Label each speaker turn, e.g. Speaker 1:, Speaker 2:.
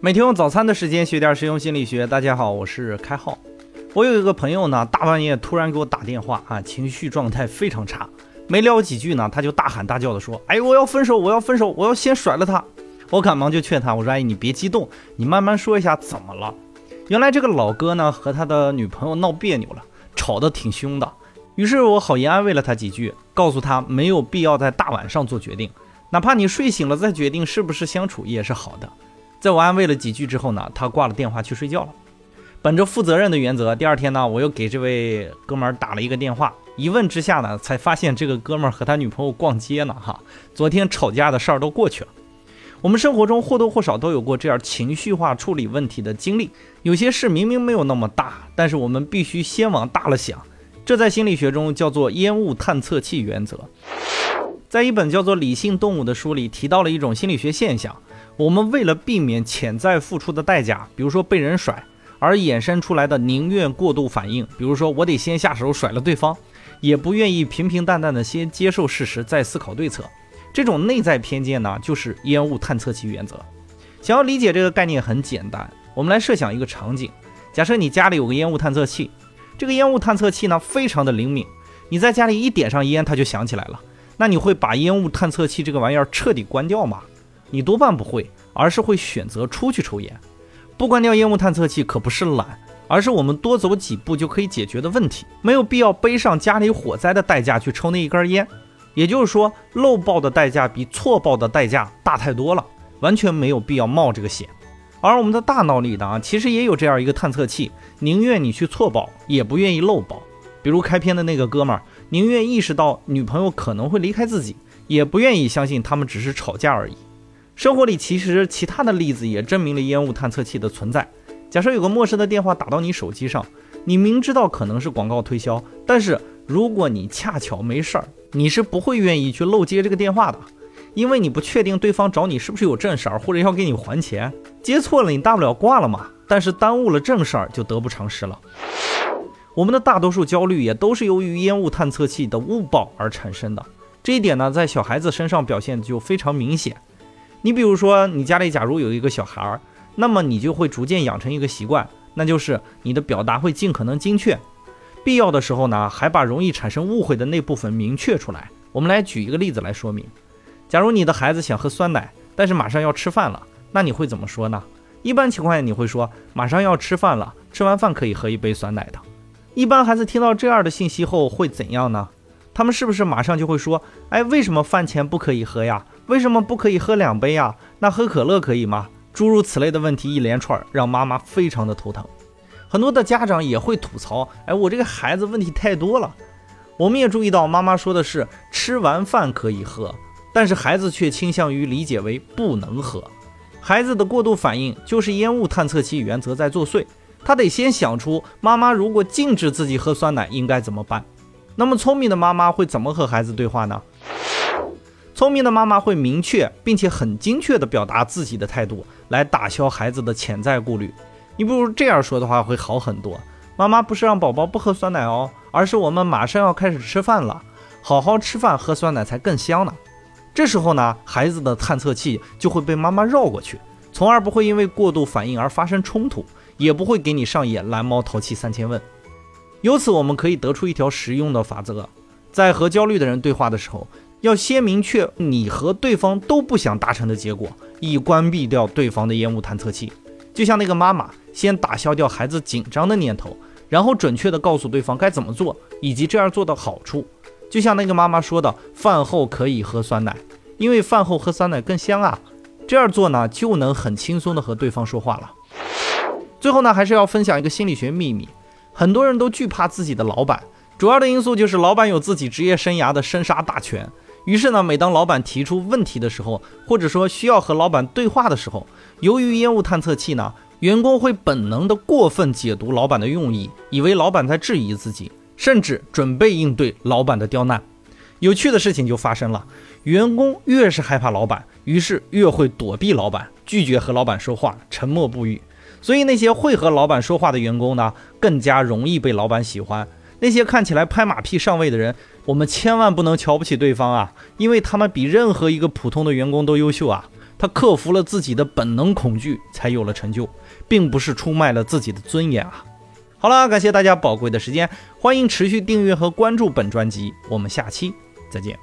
Speaker 1: 每天用早餐的时间学点实用心理学。大家好，我是开浩。我有一个朋友呢，大半夜突然给我打电话啊，情绪状态非常差。没聊几句呢，他就大喊大叫的说：“哎，我要分手，我要分手，我要先甩了他。”我赶忙就劝他，我说：“阿姨，你别激动，你慢慢说一下怎么了。”原来这个老哥呢和他的女朋友闹别扭了，吵得挺凶的。于是我好言安慰了他几句，告诉他没有必要在大晚上做决定，哪怕你睡醒了再决定是不是相处也是好的。在我安慰了几句之后呢，他挂了电话去睡觉了。本着负责任的原则，第二天呢，我又给这位哥们儿打了一个电话。一问之下呢，才发现这个哥们儿和他女朋友逛街呢。哈，昨天吵架的事儿都过去了。我们生活中或多或少都有过这样情绪化处理问题的经历。有些事明明没有那么大，但是我们必须先往大了想。这在心理学中叫做烟雾探测器原则。在一本叫做《理性动物》的书里提到了一种心理学现象。我们为了避免潜在付出的代价，比如说被人甩，而衍生出来的宁愿过度反应，比如说我得先下手甩了对方，也不愿意平平淡淡的先接受事实再思考对策。这种内在偏见呢，就是烟雾探测器原则。想要理解这个概念很简单，我们来设想一个场景：假设你家里有个烟雾探测器，这个烟雾探测器呢非常的灵敏，你在家里一点上烟，它就响起来了。那你会把烟雾探测器这个玩意儿彻底关掉吗？你多半不会，而是会选择出去抽烟。不关掉烟雾探测器可不是懒，而是我们多走几步就可以解决的问题，没有必要背上家里火灾的代价去抽那一根烟。也就是说，漏报的代价比错报的代价大太多了，完全没有必要冒这个险。而我们的大脑里呢，啊，其实也有这样一个探测器，宁愿你去错报，也不愿意漏报。比如开篇的那个哥们儿，宁愿意识到女朋友可能会离开自己，也不愿意相信他们只是吵架而已。生活里其实其他的例子也证明了烟雾探测器的存在。假设有个陌生的电话打到你手机上，你明知道可能是广告推销，但是如果你恰巧没事儿，你是不会愿意去漏接这个电话的，因为你不确定对方找你是不是有正事儿，或者要给你还钱。接错了，你大不了挂了嘛。但是耽误了正事儿就得不偿失了。我们的大多数焦虑也都是由于烟雾探测器的误报而产生的。这一点呢，在小孩子身上表现就非常明显。你比如说，你家里假如有一个小孩儿，那么你就会逐渐养成一个习惯，那就是你的表达会尽可能精确，必要的时候呢，还把容易产生误会的那部分明确出来。我们来举一个例子来说明：假如你的孩子想喝酸奶，但是马上要吃饭了，那你会怎么说呢？一般情况下，你会说马上要吃饭了，吃完饭可以喝一杯酸奶的。一般孩子听到这样的信息后会怎样呢？他们是不是马上就会说：“哎，为什么饭前不可以喝呀？”为什么不可以喝两杯呀？那喝可乐可以吗？诸如此类的问题一连串，让妈妈非常的头疼。很多的家长也会吐槽：“哎，我这个孩子问题太多了。”我们也注意到，妈妈说的是吃完饭可以喝，但是孩子却倾向于理解为不能喝。孩子的过度反应就是烟雾探测器原则在作祟，他得先想出妈妈如果禁止自己喝酸奶应该怎么办。那么聪明的妈妈会怎么和孩子对话呢？聪明的妈妈会明确并且很精确地表达自己的态度，来打消孩子的潜在顾虑。你不如这样说的话会好很多。妈妈不是让宝宝不喝酸奶哦，而是我们马上要开始吃饭了，好好吃饭喝酸奶才更香呢。这时候呢，孩子的探测器就会被妈妈绕过去，从而不会因为过度反应而发生冲突，也不会给你上演蓝猫淘气三千问。由此我们可以得出一条实用的法则：在和焦虑的人对话的时候。要先明确你和对方都不想达成的结果，以关闭掉对方的烟雾探测器。就像那个妈妈，先打消掉孩子紧张的念头，然后准确的告诉对方该怎么做，以及这样做的好处。就像那个妈妈说的，饭后可以喝酸奶，因为饭后喝酸奶更香啊。这样做呢，就能很轻松的和对方说话了。最后呢，还是要分享一个心理学秘密：很多人都惧怕自己的老板，主要的因素就是老板有自己职业生涯的生杀大权。于是呢，每当老板提出问题的时候，或者说需要和老板对话的时候，由于烟雾探测器呢，员工会本能的过分解读老板的用意，以为老板在质疑自己，甚至准备应对老板的刁难。有趣的事情就发生了，员工越是害怕老板，于是越会躲避老板，拒绝和老板说话，沉默不语。所以那些会和老板说话的员工呢，更加容易被老板喜欢。那些看起来拍马屁上位的人，我们千万不能瞧不起对方啊，因为他们比任何一个普通的员工都优秀啊。他克服了自己的本能恐惧，才有了成就，并不是出卖了自己的尊严啊。好了，感谢大家宝贵的时间，欢迎持续订阅和关注本专辑，我们下期再见。